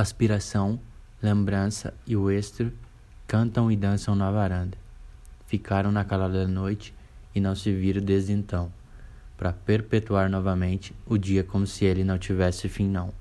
Aspiração, lembrança e o estro cantam e dançam na varanda. Ficaram na calada da noite e não se viram desde então, para perpetuar novamente o dia como se ele não tivesse fim não.